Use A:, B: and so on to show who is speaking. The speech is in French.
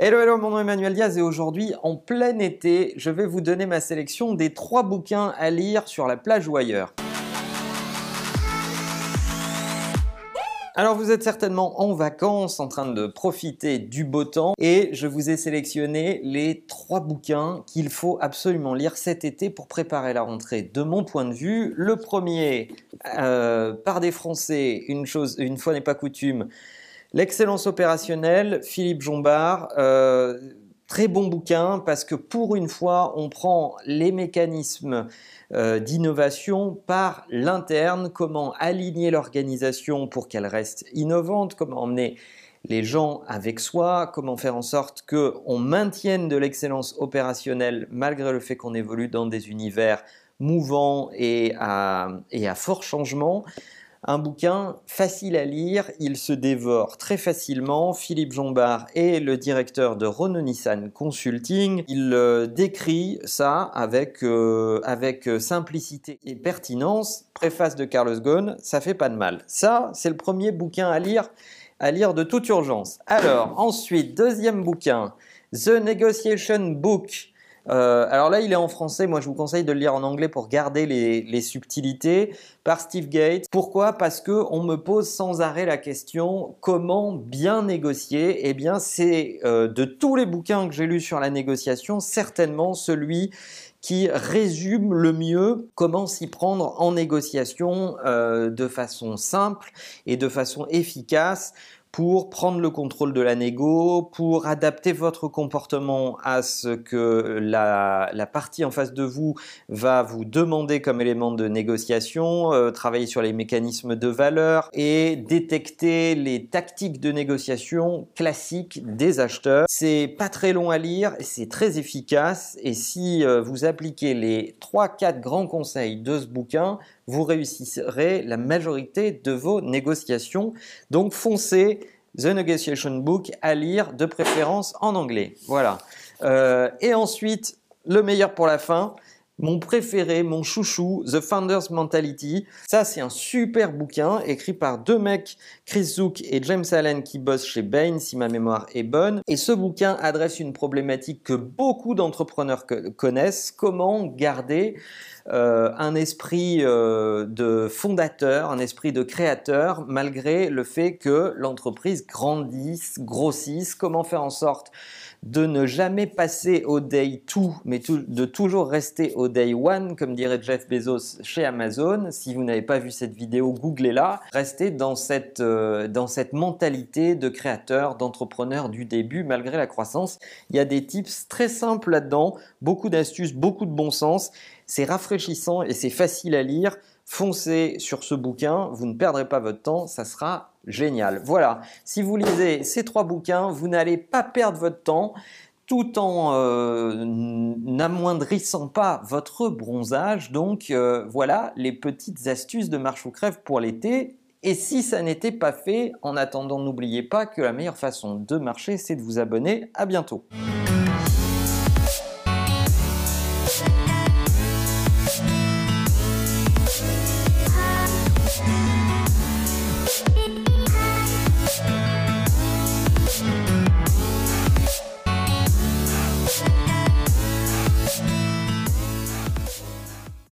A: Hello, hello, mon nom est Emmanuel Diaz et aujourd'hui, en plein été, je vais vous donner ma sélection des trois bouquins à lire sur la plage ou ailleurs. Alors vous êtes certainement en vacances, en train de profiter du beau temps, et je vous ai sélectionné les trois bouquins qu'il faut absolument lire cet été pour préparer la rentrée. De mon point de vue, le premier, euh, par des Français, une chose, une fois n'est pas coutume, L'excellence opérationnelle, Philippe Jombard, euh, très bon bouquin parce que pour une fois, on prend les mécanismes euh, d'innovation par l'interne, comment aligner l'organisation pour qu'elle reste innovante, comment emmener les gens avec soi, comment faire en sorte qu'on maintienne de l'excellence opérationnelle malgré le fait qu'on évolue dans des univers mouvants et à, et à fort changement. Un bouquin facile à lire, il se dévore très facilement. Philippe Jombard est le directeur de Renault Nissan Consulting. Il euh, décrit ça avec, euh, avec euh, simplicité et pertinence. Préface de Carlos Ghosn, ça fait pas de mal. Ça, c'est le premier bouquin à lire, à lire de toute urgence. Alors, ensuite, deuxième bouquin, The Negotiation Book euh, alors là, il est en français. Moi, je vous conseille de le lire en anglais pour garder les, subtilités. Par Steve Gates. Pourquoi? Parce que on me pose sans arrêt la question comment bien négocier? Eh bien, c'est euh, de tous les bouquins que j'ai lus sur la négociation, certainement celui résume le mieux comment s'y prendre en négociation euh, de façon simple et de façon efficace pour prendre le contrôle de la négo, pour adapter votre comportement à ce que la, partie en face de vous va vous demander comme élément de négociation, euh, travailler sur les mécanismes de valeur et détecter les tactiques de négociation classiques des acheteurs. C'est pas très long à lire, c'est très efficace et si euh, vous les 3-4 grands conseils de ce bouquin, vous réussirez la majorité de vos négociations. Donc foncez The Negotiation Book à lire de préférence en anglais. Voilà. Euh, et ensuite, le meilleur pour la fin, mon préféré, mon chouchou, The Founder's Mentality. Ça, c'est un super bouquin écrit par deux mecs, Chris Zook et James Allen, qui bossent chez Bain, si ma mémoire est bonne. Et ce bouquin adresse une problématique que beaucoup d'entrepreneurs connaissent. Comment garder euh, un esprit euh, de fondateur, un esprit de créateur, malgré le fait que l'entreprise grandisse, grossisse? Comment faire en sorte de ne jamais passer au day 2, mais de toujours rester au day 1, comme dirait Jeff Bezos chez Amazon. Si vous n'avez pas vu cette vidéo, googlez-la. Restez dans cette, euh, dans cette mentalité de créateur, d'entrepreneur du début, malgré la croissance. Il y a des tips très simples là-dedans, beaucoup d'astuces, beaucoup de bon sens. C'est rafraîchissant et c'est facile à lire. Foncez sur ce bouquin, vous ne perdrez pas votre temps, ça sera génial. Voilà, si vous lisez ces trois bouquins, vous n'allez pas perdre votre temps tout en euh, n'amoindrissant pas votre bronzage. Donc euh, voilà les petites astuces de marche ou crève pour l'été. Et si ça n'était pas fait, en attendant, n'oubliez pas que la meilleure façon de marcher, c'est de vous abonner. À bientôt.